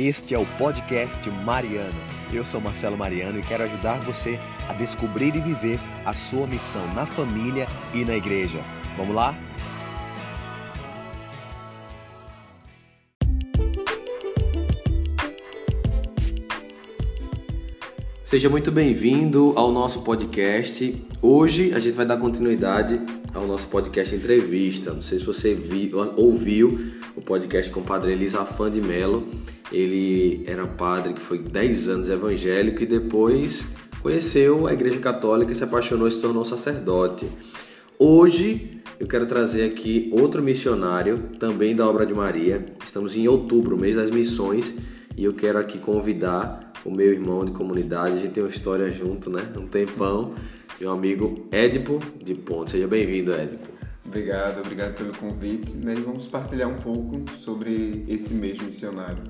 Este é o podcast Mariano. Eu sou Marcelo Mariano e quero ajudar você a descobrir e viver a sua missão na família e na igreja. Vamos lá? Seja muito bem-vindo ao nosso podcast. Hoje a gente vai dar continuidade ao nosso podcast entrevista. Não sei se você viu, ouviu o podcast com o padre Elisafã de Melo. Ele era padre que foi 10 anos evangélico e depois conheceu a Igreja Católica, se apaixonou e se tornou sacerdote. Hoje eu quero trazer aqui outro missionário, também da obra de Maria. Estamos em outubro, mês das missões, e eu quero aqui convidar o meu irmão de comunidade. A gente tem uma história junto, né? Um tempão. Meu amigo Édipo de Ponte. Seja bem-vindo, Édipo. Obrigado, obrigado pelo convite. Né? E vamos partilhar um pouco sobre esse mês missionário.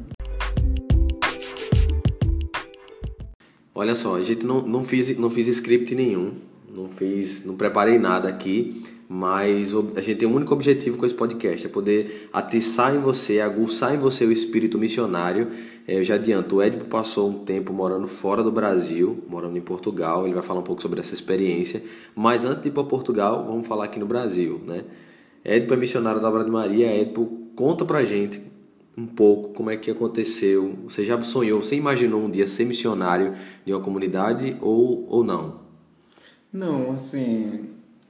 Olha só, a gente não, não, fiz, não fiz script nenhum, não fiz, não preparei nada aqui, mas a gente tem um único objetivo com esse podcast, é poder atiçar em você, aguçar em você o espírito missionário. É, eu já adianto, o Edipo passou um tempo morando fora do Brasil, morando em Portugal, ele vai falar um pouco sobre essa experiência, mas antes de ir para Portugal, vamos falar aqui no Brasil, né? Edipo é missionário da Obra de Maria, Edipo conta pra gente um pouco como é que aconteceu. Você já sonhou, você imaginou um dia ser missionário de uma comunidade ou, ou não? Não, assim,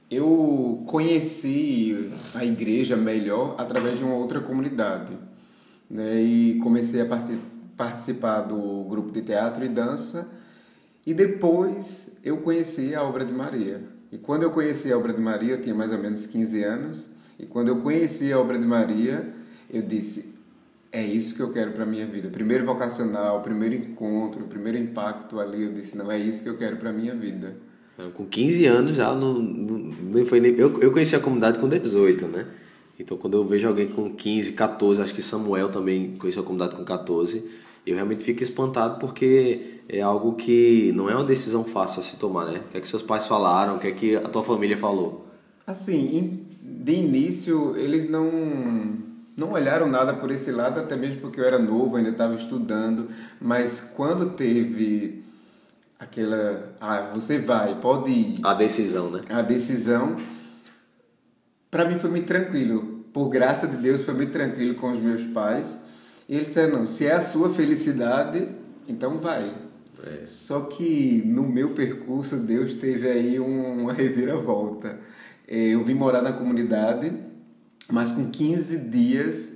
eu conheci a igreja melhor através de uma outra comunidade. Né? E comecei a part participar do grupo de teatro e dança. E depois eu conheci a obra de Maria. E quando eu conheci a obra de Maria, eu tinha mais ou menos 15 anos. E quando eu conheci a obra de Maria, eu disse: é isso que eu quero para minha vida. Primeiro vocacional, primeiro encontro, primeiro impacto ali, eu disse, não, é isso que eu quero para minha vida. Com 15 anos já não, não, não foi nem... Eu, eu conheci a comunidade com 18, né? Então quando eu vejo alguém com 15, 14, acho que Samuel também conheceu a comunidade com 14, eu realmente fico espantado porque é algo que não é uma decisão fácil a se tomar, né? O que é que seus pais falaram, o que é que a tua família falou? Assim, de início eles não não olharam nada por esse lado, até mesmo porque eu era novo, ainda estava estudando, mas quando teve aquela, ah, você vai, pode ir. A decisão, né? A decisão, para mim foi muito tranquilo. Por graça de Deus, foi muito tranquilo com os meus pais. E eles disseram, não, se é a sua felicidade, então vai. É. Só que no meu percurso, Deus teve aí uma reviravolta. É, eu vim morar na comunidade mas com 15 dias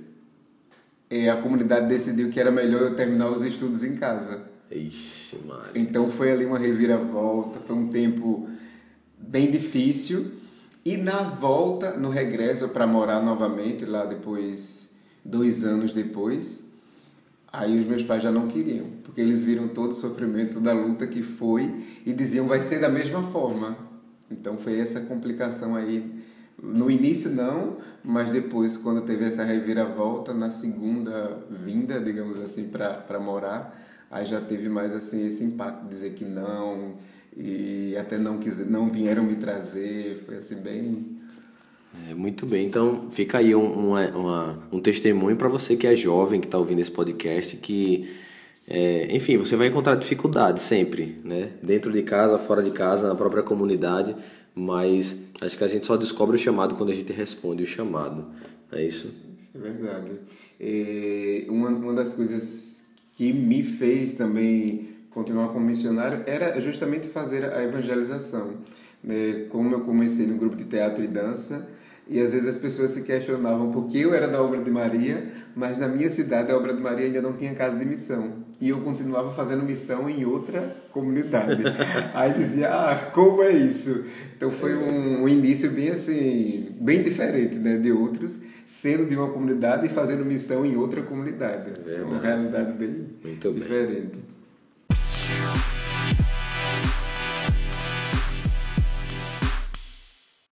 é, a comunidade decidiu que era melhor eu terminar os estudos em casa. Ixi, mano. Então foi ali uma reviravolta, foi um tempo bem difícil. E na volta, no regresso para morar novamente, lá depois, dois anos depois, aí os meus pais já não queriam, porque eles viram todo o sofrimento da luta que foi e diziam vai ser da mesma forma. Então foi essa complicação aí no início não, mas depois quando teve essa reviravolta na segunda vinda, digamos assim, para morar, aí já teve mais assim esse impacto, dizer que não e até não quiser, não vieram me trazer, foi assim bem é, muito bem, então fica aí um, uma, uma, um testemunho para você que é jovem, que está ouvindo esse podcast, que, é, enfim, você vai encontrar dificuldades sempre, né? Dentro de casa, fora de casa, na própria comunidade, mas acho que a gente só descobre o chamado quando a gente responde o chamado, é isso? É verdade. E uma, uma das coisas que me fez também continuar como missionário era justamente fazer a evangelização. Né? Como eu comecei no grupo de teatro e dança, e às vezes as pessoas se questionavam porque eu era da obra de Maria, mas na minha cidade a obra de Maria ainda não tinha casa de missão. E eu continuava fazendo missão em outra comunidade. Aí dizia, ah, como é isso? Então foi um, um início bem assim, bem diferente né, de outros, sendo de uma comunidade e fazendo missão em outra comunidade. É uma realidade bem Muito diferente. Bem.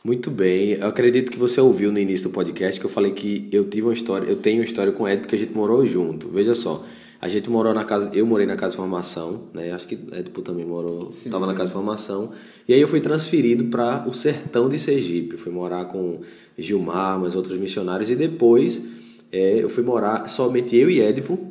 Muito bem. Eu acredito que você ouviu no início do podcast que eu falei que eu tive uma história, eu tenho uma história com o Ed porque a gente morou junto. Veja só. A gente morou na casa, eu morei na casa de formação, né? Acho que Edipo também morou, estava na casa de formação. E aí eu fui transferido para o sertão de Sergipe. Fui morar com Gilmar, mas outros missionários e depois é, eu fui morar somente eu e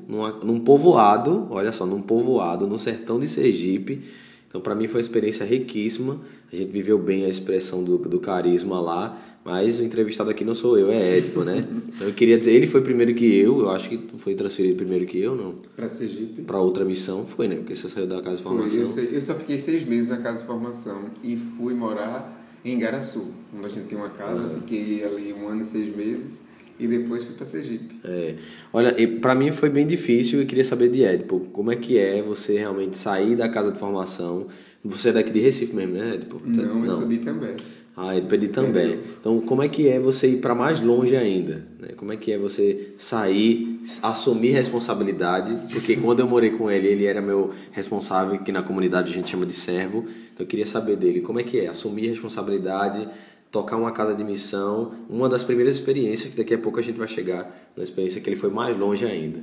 numa, num povoado, olha só, num povoado no sertão de Sergipe. Então, para mim foi uma experiência riquíssima. A gente viveu bem a expressão do, do carisma lá, mas o entrevistado aqui não sou eu, é Édipo, né? Então, eu queria dizer, ele foi primeiro que eu, eu acho que foi transferido primeiro que eu, não? Para Sergipe? Para outra missão, foi, né? Porque você saiu da casa de formação. Foi, eu, eu só fiquei seis meses na casa de formação e fui morar em Garaçu, onde a gente tem uma casa. Uhum. Fiquei ali um ano e seis meses e depois fui para Sergipe. É. Olha, para mim foi bem difícil e queria saber de Edipo, como é que é você realmente sair da casa de formação? Você é daqui de Recife mesmo, né, Edipo? Não, eu sou de também. Ah, Edipo é de também. Então, como é que é você ir para mais longe ainda? Né? Como é que é você sair, assumir responsabilidade? Porque quando eu morei com ele, ele era meu responsável, que na comunidade a gente chama de servo. Então, eu queria saber dele, como é que é assumir responsabilidade tocar uma casa de missão, uma das primeiras experiências que daqui a pouco a gente vai chegar na experiência que ele foi mais longe ainda.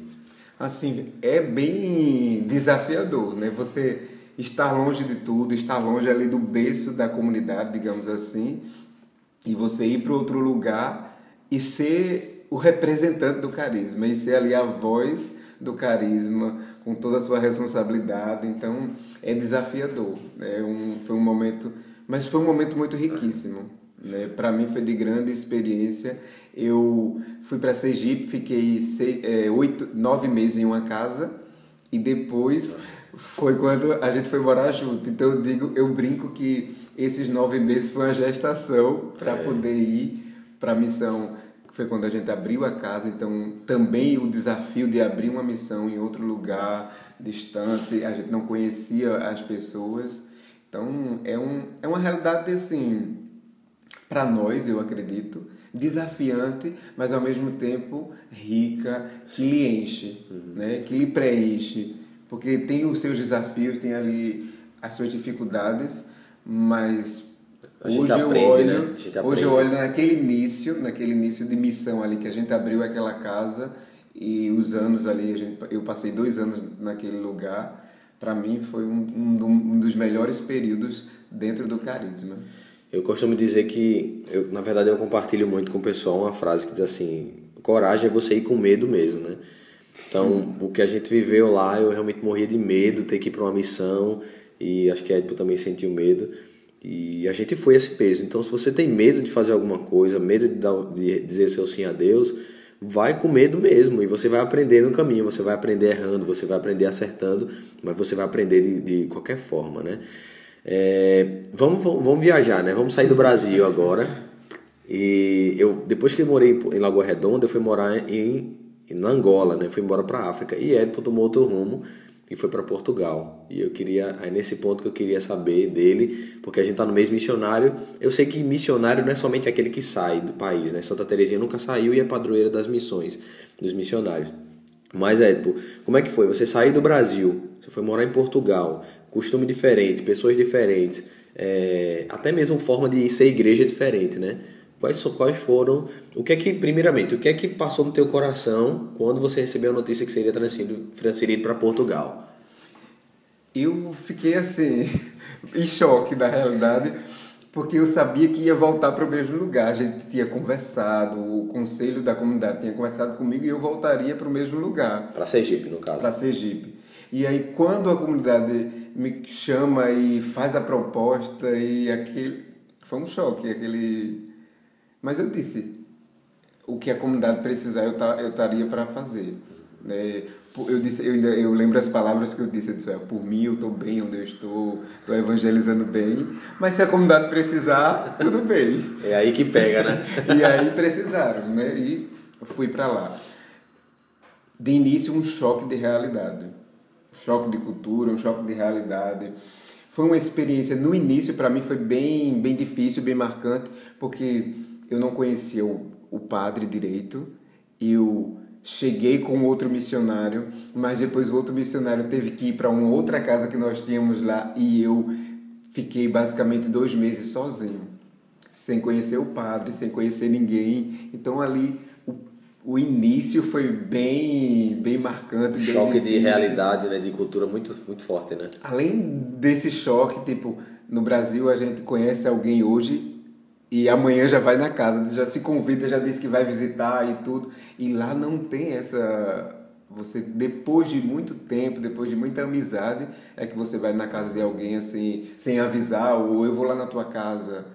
Assim, é bem desafiador, né? Você estar longe de tudo, estar longe ali do berço da comunidade, digamos assim, e você ir para outro lugar e ser o representante do carisma, e ser ali a voz do carisma, com toda a sua responsabilidade. Então, é desafiador. É um, foi um momento, mas foi um momento muito riquíssimo. Né? Para mim foi de grande experiência. Eu fui para Sergipe, fiquei seis, é, oito, nove meses em uma casa e depois foi quando a gente foi morar junto. Então eu digo, eu brinco que esses nove meses foi uma gestação para é. poder ir para a missão. Foi quando a gente abriu a casa, então também o desafio de abrir uma missão em outro lugar distante, a gente não conhecia as pessoas. Então é, um, é uma realidade assim para nós, eu acredito, desafiante, mas ao mesmo tempo rica, que lhe enche, uhum. né? que lhe preenche, porque tem os seus desafios, tem ali as suas dificuldades, mas hoje aprende, eu olho, né? hoje eu olho naquele início, naquele início de missão ali que a gente abriu aquela casa e os anos ali, gente, eu passei dois anos naquele lugar, para mim foi um, um, um dos melhores períodos dentro do carisma. Eu costumo dizer que, eu, na verdade, eu compartilho muito com o pessoal uma frase que diz assim: coragem é você ir com medo mesmo, né? Então, Sim. o que a gente viveu lá, eu realmente morria de medo, ter que ir para uma missão, e acho que a Edipo também sentiu medo. E a gente foi esse peso. Então, se você tem medo de fazer alguma coisa, medo de, dar, de dizer seu sim a Deus, vai com medo mesmo. E você vai aprender no caminho, você vai aprender errando, você vai aprender acertando, mas você vai aprender de, de qualquer forma, né? É, vamos, vamos viajar, né? Vamos sair do Brasil agora. E eu, depois que eu morei em Lagoa Redonda, eu fui morar em, em Angola, né? Fui embora para África. E Edipo tomou outro rumo e foi para Portugal. E eu queria, é nesse ponto que eu queria saber dele, porque a gente tá no mês missionário. Eu sei que missionário não é somente aquele que sai do país, né? Santa Teresinha nunca saiu e é padroeira das missões, dos missionários. Mas, Edipo, como é que foi? Você saiu do Brasil, você foi morar em Portugal, costume diferente, pessoas diferentes, é, até mesmo forma de ser igreja diferente, né? Quais, quais foram, o que é que, primeiramente, o que é que passou no teu coração quando você recebeu a notícia que seria transferido, transferido para Portugal? Eu fiquei assim, em choque na realidade, porque eu sabia que ia voltar para o mesmo lugar. A gente tinha conversado, o conselho da comunidade tinha conversado comigo e eu voltaria para o mesmo lugar. Para Sergipe, no caso. Para Sergipe. E aí, quando a comunidade me chama e faz a proposta e aquele foi um choque aquele mas eu disse o que a comunidade precisar eu tá, eu estaria para fazer né? Eu disse eu ainda eu lembro as palavras que eu disse eu disse por mim eu estou bem onde eu estou estou evangelizando bem mas se a comunidade precisar tudo bem. É aí que pega né? E aí precisaram né? E fui para lá. De início um choque de realidade choque de cultura, um choque de realidade. Foi uma experiência, no início, para mim, foi bem, bem difícil, bem marcante, porque eu não conhecia o, o padre direito, eu cheguei com outro missionário, mas depois o outro missionário teve que ir para uma outra casa que nós tínhamos lá e eu fiquei basicamente dois meses sozinho, sem conhecer o padre, sem conhecer ninguém. Então ali o início foi bem bem marcante. Bem choque difícil. de realidade, né? De cultura muito, muito forte, né? Além desse choque, tipo, no Brasil a gente conhece alguém hoje e amanhã já vai na casa, já se convida, já diz que vai visitar e tudo. E lá não tem essa. Você, depois de muito tempo, depois de muita amizade, é que você vai na casa de alguém assim, sem avisar, ou eu vou lá na tua casa.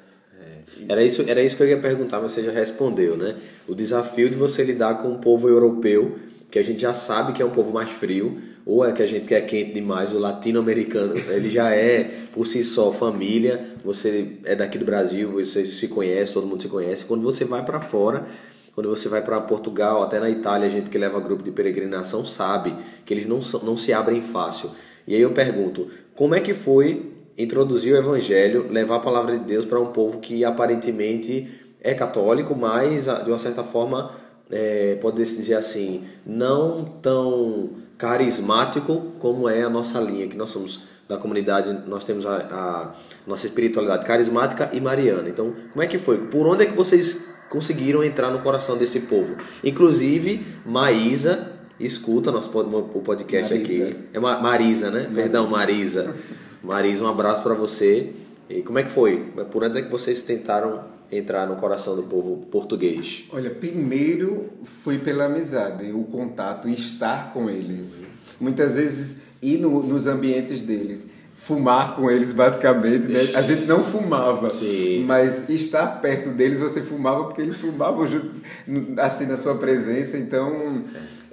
É. Era isso, era isso que eu ia perguntar, mas você já respondeu, né? O desafio de você lidar com o povo europeu, que a gente já sabe que é um povo mais frio, ou é que a gente quer quente demais, o latino-americano, ele já é por si só família, você é daqui do Brasil, você se conhece, todo mundo se conhece. Quando você vai para fora, quando você vai para Portugal, até na Itália, a gente que leva grupo de peregrinação sabe que eles não, não se abrem fácil. E aí eu pergunto, como é que foi introduzir o evangelho, levar a palavra de Deus para um povo que aparentemente é católico, mas de uma certa forma, é, pode-se dizer assim, não tão carismático como é a nossa linha, que nós somos da comunidade, nós temos a, a, nossa espiritualidade carismática e mariana. Então, como é que foi? Por onde é que vocês conseguiram entrar no coração desse povo? Inclusive, Maísa escuta nosso o podcast Marisa. aqui. É Marisa, né? Marisa. Perdão, Marisa. Marisa, um abraço para você. E como é que foi? Por onde é que vocês tentaram entrar no coração do povo português? Olha, primeiro foi pela amizade, o contato, estar com eles. Muitas vezes ir no, nos ambientes deles, fumar com eles basicamente. Né? A gente não fumava, Sim. mas estar perto deles você fumava porque eles fumavam junto, assim na sua presença. Então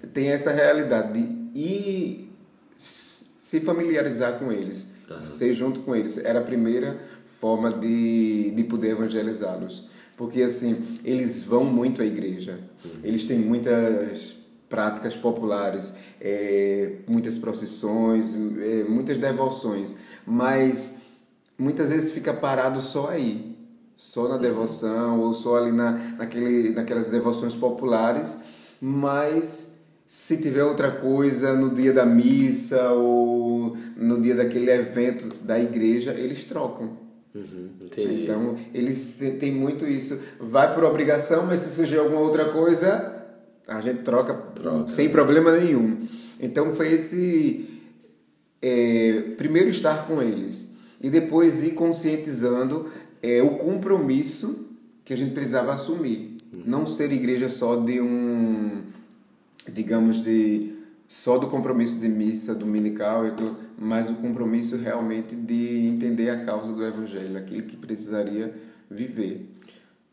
é. tem essa realidade de ir se familiarizar com eles, uhum. ser junto com eles. Era a primeira forma de, de poder evangelizá-los. Porque, assim, eles vão muito à igreja. Uhum. Eles têm muitas práticas populares, é, muitas procissões, é, muitas devoções. Mas, muitas vezes fica parado só aí. Só na devoção ou só ali na, naquele, naquelas devoções populares. Mas se tiver outra coisa no dia da missa ou no dia daquele evento da igreja, eles trocam. Uhum, então, eles têm muito isso. Vai por obrigação, mas se surgir alguma outra coisa, a gente troca, troca. sem problema nenhum. Então, foi esse. É, primeiro, estar com eles. E depois ir conscientizando é, o compromisso que a gente precisava assumir. Uhum. Não ser igreja só de um. Digamos, de só do compromisso de missa dominical, mas o compromisso realmente de entender a causa do Evangelho, aquilo que precisaria viver.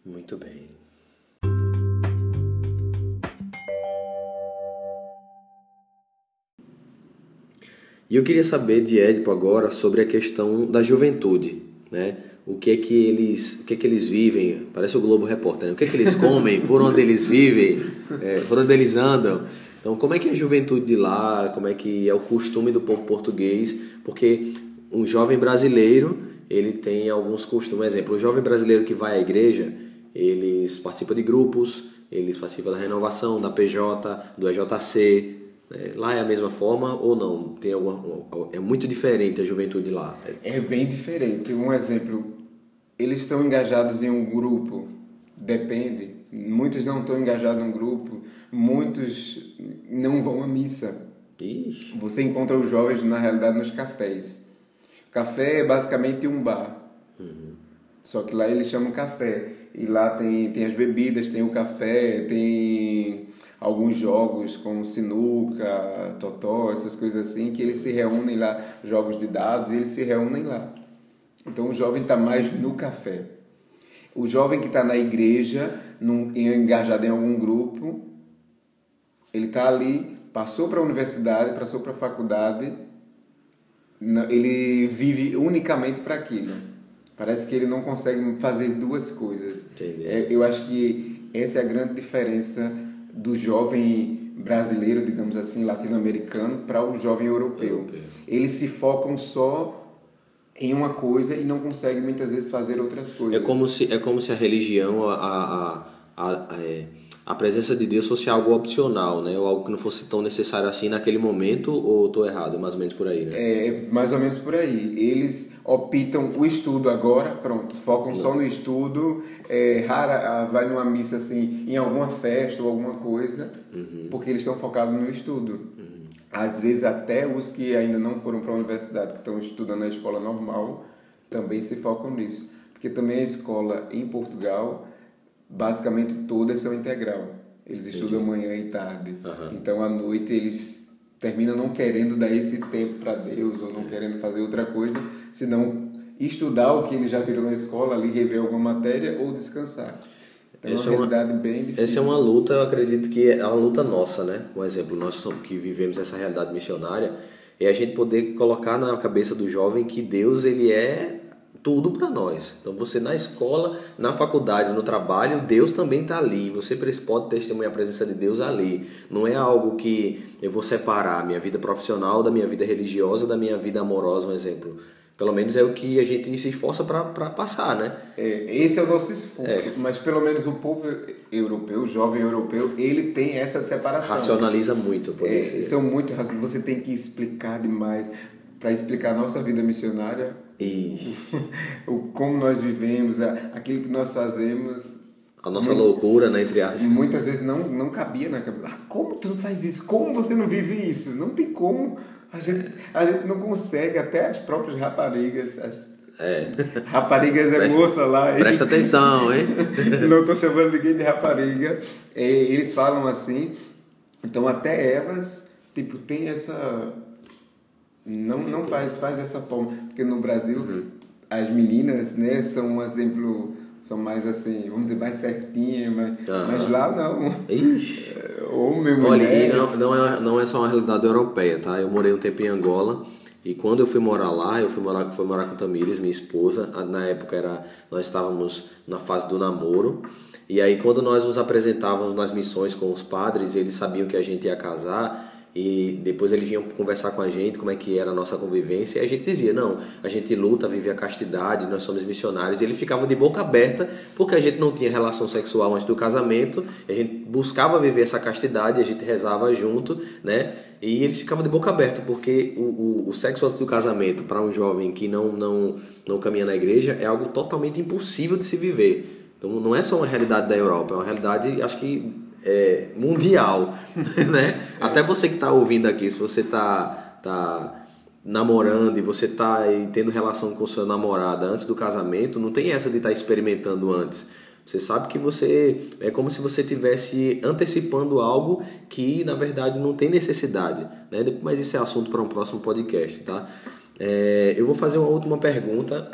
Muito bem. E eu queria saber de Edipo agora sobre a questão da juventude, né? O que é que eles, o que é que eles vivem? Parece o Globo Repórter, né? O que é que eles comem? Por onde eles vivem? É, por onde eles andam? Então, como é que é a juventude de lá? Como é que é o costume do povo português? Porque um jovem brasileiro, ele tem alguns costumes. Exemplo, o jovem brasileiro que vai à igreja, eles participam de grupos, eles participam da renovação, da PJ, do EJC. Né? Lá é a mesma forma ou não? Tem alguma, é muito diferente a juventude lá? É bem diferente. Um exemplo, eles estão engajados em um grupo, depende. Muitos não estão engajados em um grupo muitos não vão à missa. Ixi. Você encontra os jovens, na realidade, nos cafés. Café é basicamente um bar. Uhum. Só que lá eles chamam café. E lá tem, tem as bebidas, tem o café, tem alguns jogos como sinuca, totó, essas coisas assim, que eles se reúnem lá, jogos de dados, e eles se reúnem lá. Então o jovem está mais no café. O jovem que está na igreja, num, engajado em algum grupo, ele está ali, passou para a universidade, passou para a faculdade, ele vive unicamente para aquilo. Parece que ele não consegue fazer duas coisas. É, eu acho que essa é a grande diferença do jovem brasileiro, digamos assim, latino-americano, para o jovem europeu. europeu. Eles se focam só em uma coisa e não conseguem muitas vezes fazer outras coisas. É como se, é como se a religião, a, a, a, a é a presença de Deus fosse algo opcional, né? Ou algo que não fosse tão necessário assim naquele momento, ou estou errado? É mais ou menos por aí, né? É, é, mais ou menos por aí. Eles optam o estudo agora, pronto, focam não. só no estudo, é, rara ah, vai numa missa assim, em alguma festa ou alguma coisa, uhum. porque eles estão focados no estudo. Uhum. Às vezes até os que ainda não foram para a universidade, que estão estudando na escola normal, também se focam nisso porque também a escola em Portugal, basicamente todas são integral. Eles estudam manhã e tarde. Aham. Então à noite eles terminam não querendo dar esse tempo para Deus ou não querendo fazer outra coisa, senão estudar o que eles já viram na escola, ali rever alguma matéria ou descansar. Então é Essa é uma- realidade bem difícil. Essa é uma luta, eu acredito que é uma luta nossa, né? Um exemplo, nós que vivemos essa realidade missionária, é a gente poder colocar na cabeça do jovem que Deus ele é tudo para nós. Então você na escola, na faculdade, no trabalho, Deus também está ali. Você pode testemunhar a presença de Deus ali. Não é algo que eu vou separar a minha vida profissional da minha vida religiosa, da minha vida amorosa, um exemplo. Pelo menos é o que a gente se esforça para passar, né? É, esse é o nosso esforço, mas pelo menos o povo europeu, o jovem europeu, ele tem essa separação. Racionaliza muito, por É, isso. são muito Você tem que explicar demais para explicar a nossa vida missionária, E o como nós vivemos, aquilo que nós fazemos. a nossa loucura, né, entre aspas. Muitas vezes não, não cabia na cabeça. Ah, como tu não faz isso? Como você não vive isso? Não tem como. A gente, a gente não consegue, até as próprias raparigas. As É. raparigas é Presta- moça lá. Presta atenção, hein? não estou chamando ninguém de rapariga. É, eles falam assim. Então até elas, tipo, tem essa. Não, não faz, faz dessa forma. Porque no Brasil, Uhum. as meninas, né, são um exemplo. São mais assim, vamos dizer, mais certinhas, mas, mas lá não. Ixi. É, Homem, Olha, mulher. e não, não, é, não é só uma realidade europeia, tá? Eu morei um tempo em Angola e quando eu fui morar lá, eu fui morar, fui morar com Tamires, minha esposa. Na época era, nós estávamos na fase do namoro. E aí quando nós nos apresentávamos nas missões com os padres, eles sabiam que a gente ia casar e depois eles vinham conversar com a gente como é que era a nossa convivência e a gente dizia, não, a gente luta, vive a castidade, nós somos missionários. E ele ficava de boca aberta porque a gente não tinha relação sexual antes do casamento, a gente buscava viver essa castidade, a gente rezava junto, né? E ele ficava de boca aberta porque o, o, o sexo antes do casamento para um jovem que não, não, não caminha na igreja é algo totalmente impossível de se viver. Então não é só uma realidade da Europa, é uma realidade, acho que é, mundial, né? Até você que está ouvindo aqui, se você está tá namorando e você está tendo relação com sua namorada antes do casamento, não tem essa de estar experimentando antes. Você sabe que você é como se você estivesse antecipando algo que na verdade não tem necessidade, né? Mas isso é assunto para um próximo podcast, tá? É, eu vou fazer uma última pergunta,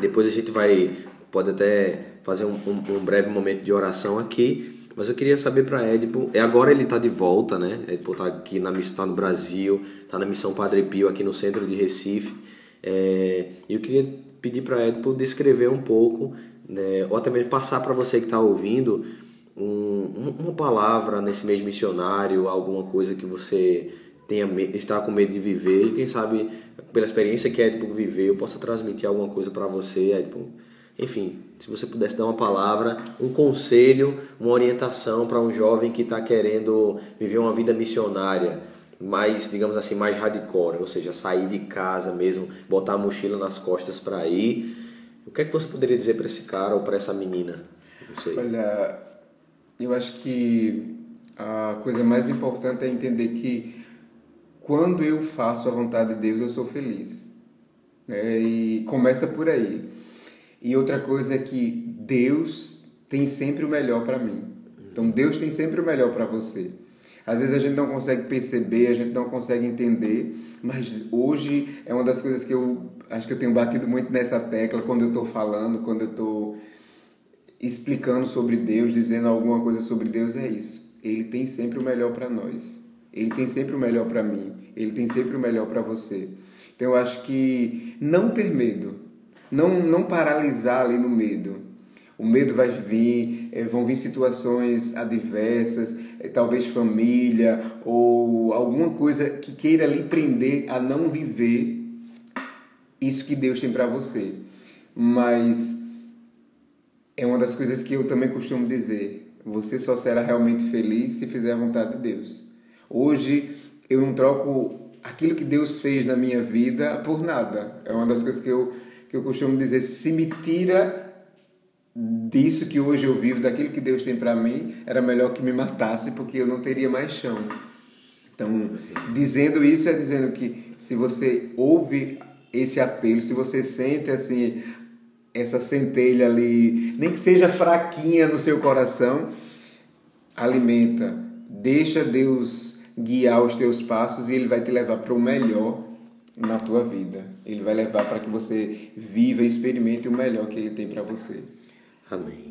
depois a gente vai pode até fazer um, um- um breve momento de oração aqui. Mas eu queria saber para Edipo, é agora ele está de volta, né? Edipo está aqui na missão, tá no Brasil, está na missão Padre Pio aqui no centro de Recife. É, eu queria pedir para Edipo descrever um pouco, né? ou até mesmo passar para você que está ouvindo um- um- uma palavra nesse mês missionário, alguma coisa que você tenha está com medo de viver e quem sabe pela experiência que Edipo viveu eu possa transmitir alguma coisa para você, Edipo. Enfim, se você pudesse dar uma palavra, um conselho, uma orientação para um jovem que está querendo viver uma vida missionária, mais, digamos assim, mais hardcore, ou seja, sair de casa mesmo, botar a mochila nas costas para ir. O que é que você poderia dizer para esse cara ou para essa menina? Não sei. Olha, eu acho que a coisa mais importante é entender que quando eu faço a vontade de Deus, eu sou feliz. né? E começa por aí. E outra coisa é que Deus tem sempre o melhor para mim. Então Deus tem sempre o melhor para você. Às vezes a gente não consegue perceber, a gente não consegue entender, mas hoje é uma das coisas que eu acho que eu tenho batido muito nessa tecla quando eu estou falando, quando eu estou explicando sobre Deus, dizendo alguma coisa sobre Deus, é isso. Ele tem sempre o melhor para nós. Ele tem sempre o melhor para mim. Ele tem sempre o melhor para você. Então eu acho que não ter medo, não não paralisar ali no medo. O medo vai vir, eh, vão vir situações adversas, eh, talvez família ou alguma coisa que queira lhe prender a não viver isso que Deus tem para você. Mas é uma das coisas que eu também costumo dizer. Você só será realmente feliz se fizer a vontade de Deus. Hoje eu não troco aquilo que Deus fez na minha vida por nada. É uma das coisas que eu, que eu costumo dizer. Se me tira disso que hoje eu vivo, daquilo que Deus tem para mim, era melhor que me matasse porque eu não teria mais chão. Então, dizendo isso é dizendo que se você ouve esse apelo, se você sente assim essa centelha ali, nem que seja fraquinha no seu coração, alimenta, deixa Deus guiar os teus passos e ele vai te levar para o melhor na tua vida. Ele vai levar para que você viva e experimente o melhor que ele tem para você. Amém.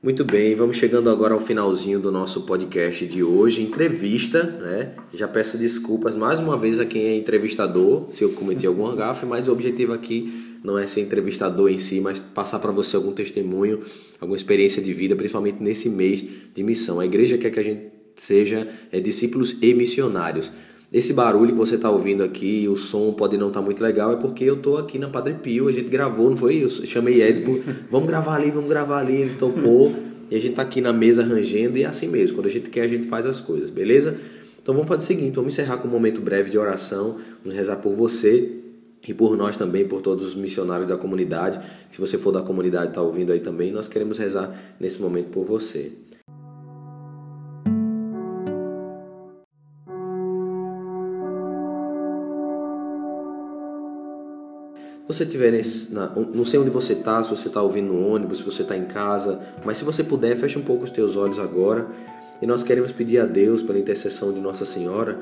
Muito bem, vamos chegando agora ao finalzinho do nosso podcast de hoje, entrevista, né? Já peço desculpas mais uma vez a quem é entrevistador, se eu cometi alguma gafe, mas o objetivo aqui não é ser entrevistador em si, mas passar para você algum testemunho, alguma experiência de vida, principalmente nesse mês de missão. A igreja quer que a gente seja é, discípulos e missionários. Esse barulho que você está ouvindo aqui, o som pode não estar tá muito legal, é porque eu estou aqui na Padre Pio, a gente gravou, não foi? Eu chamei Ed, vamos gravar ali, vamos gravar ali, ele topou, e a gente está aqui na mesa rangendo, e é assim mesmo, quando a gente quer, a gente faz as coisas, beleza? Então vamos fazer o seguinte, vamos encerrar com um momento breve de oração, vamos rezar por você e por nós também, por todos os missionários da comunidade. Se você for da comunidade e está ouvindo aí também, nós queremos rezar nesse momento por você. você tiver nesse, na, não sei onde você está, se você está ouvindo no ônibus, se você está em casa, mas se você puder, feche um pouco os teus olhos agora e nós queremos pedir a Deus, pela intercessão de Nossa Senhora,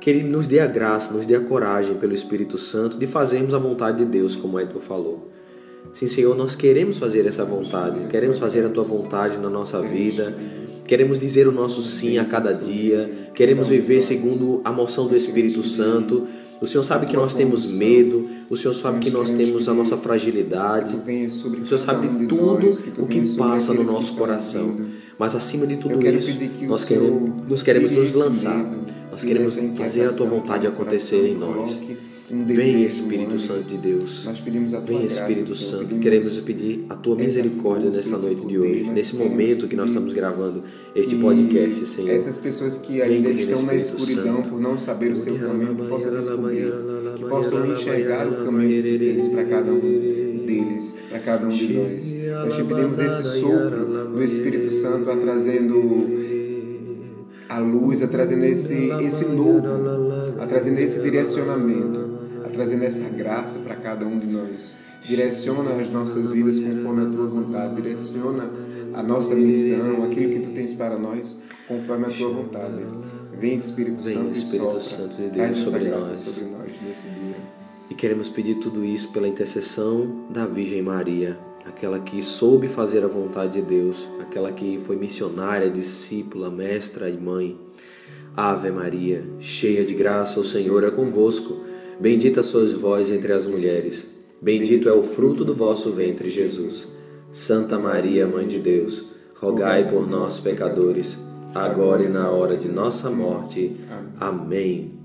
que Ele nos dê a graça, nos dê a coragem pelo Espírito Santo de fazermos a vontade de Deus, como Edson falou. Sim, Senhor, nós queremos fazer essa vontade, queremos fazer a Tua vontade na nossa vida, queremos dizer o nosso sim a cada dia, queremos viver segundo a moção do Espírito Santo. O Senhor sabe que nós temos medo, o Senhor sabe que nós temos a nossa fragilidade, o Senhor sabe de tudo o que passa no nosso coração. Mas acima de tudo isso, nós queremos, nós queremos nos lançar, nós queremos fazer a tua vontade acontecer em nós. Um Vem Espírito Santo de Deus. Vem Espírito graça, Santo. Pedimos Queremos pedir a tua misericórdia nessa noite de hoje, nesse momento que nós estamos gravando este podcast, Senhor. Essas pessoas que ainda Vem, estão na escuridão Santo. por não saber o seu caminho, que possam descobrir, que possam enxergar o caminho que tens para cada um deles, para cada um de nós. Nós te pedimos esse sopro do Espírito Santo a trazendo a luz, a trazendo esse, esse novo, a trazendo esse direcionamento trazendo essa graça para cada um de nós. Direciona as nossas vidas conforme a tua vontade, direciona a nossa missão, aquilo que tu tens para nós, conforme a tua vontade. Vem Espírito Vem, Santo, Espírito e Santo de Deus sobre nós. sobre nós nesse dia. E queremos pedir tudo isso pela intercessão da Virgem Maria, aquela que soube fazer a vontade de Deus, aquela que foi missionária, discípula, mestra e mãe. Ave Maria, cheia de graça, o Senhor é convosco. Bendita sois vós entre as mulheres, bendito é o fruto do vosso ventre, Jesus. Santa Maria, Mãe de Deus, rogai por nós, pecadores, agora e na hora de nossa morte. Amém.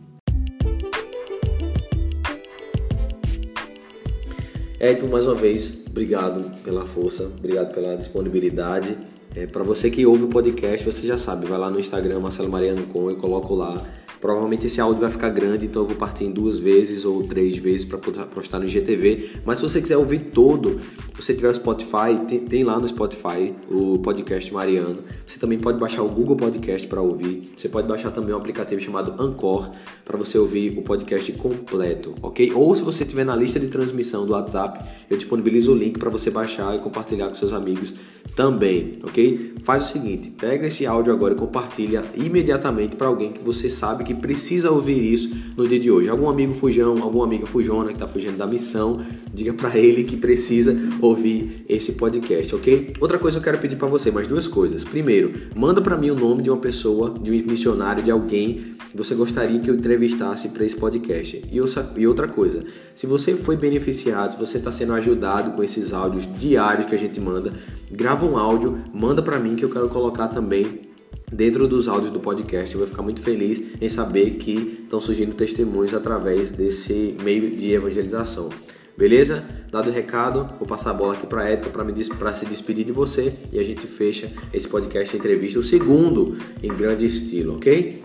Edson, mais uma vez, obrigado pela força, obrigado pela disponibilidade. É, Para você que ouve o podcast, você já sabe, vai lá no Instagram Marcelo Mariano Com e coloco lá Provavelmente esse áudio vai ficar grande, então eu vou partir em duas vezes ou três vezes para postar no IGTV. Mas se você quiser ouvir todo, se você tiver o Spotify, tem, tem, lá no Spotify o podcast Mariano. Você também pode baixar o Google Podcast para ouvir. Você pode baixar também um aplicativo chamado Anchor para você ouvir o podcast completo, ok? Ou se você estiver na lista de transmissão do WhatsApp, eu disponibilizo o link para você baixar e compartilhar com seus amigos também, ok? Faz o seguinte, pega esse áudio agora e compartilha imediatamente para alguém que você sabe que precisa ouvir isso no dia de hoje. Algum amigo fujão, alguma amiga fujona que está fugindo da missão, diga para ele que precisa ouvir esse podcast, ok? Outra coisa eu quero pedir para você, mais duas coisas. Primeiro, manda para mim o nome de uma pessoa, de um missionário, de alguém que você gostaria que eu entrevistasse para esse podcast. E outra coisa, se você foi beneficiado, se você está sendo ajudado com esses áudios diários que a gente manda, grava um áudio, manda para mim que eu quero colocar também dentro dos áudios do podcast. Eu vou ficar muito feliz em saber que estão surgindo testemunhos através desse meio de evangelização. Beleza? Dado o recado, vou passar a bola aqui para Edson para se despedir de você e a gente fecha esse podcast entrevista, o segundo em grande estilo, ok?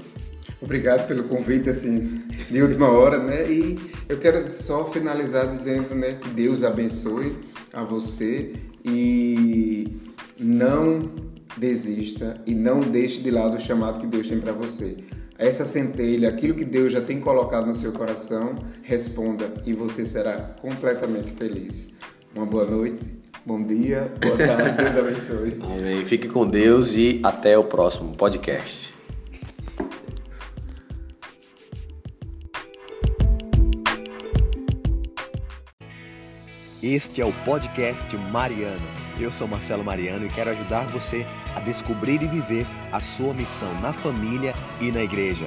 Obrigado pelo convite, assim, de última hora, né? E eu quero só finalizar dizendo, né, que Deus abençoe a você e não desista e não deixe de lado o chamado que Deus tem para você. Essa centelha, aquilo que Deus já tem colocado no seu coração, responda e você será completamente feliz. Uma boa noite, bom dia, boa tarde, Deus abençoe. Amém. Fique com Deus e até o próximo podcast. Este é o podcast Mariano. Eu sou Marcelo Mariano e quero ajudar você a descobrir e viver a sua missão na família e na igreja.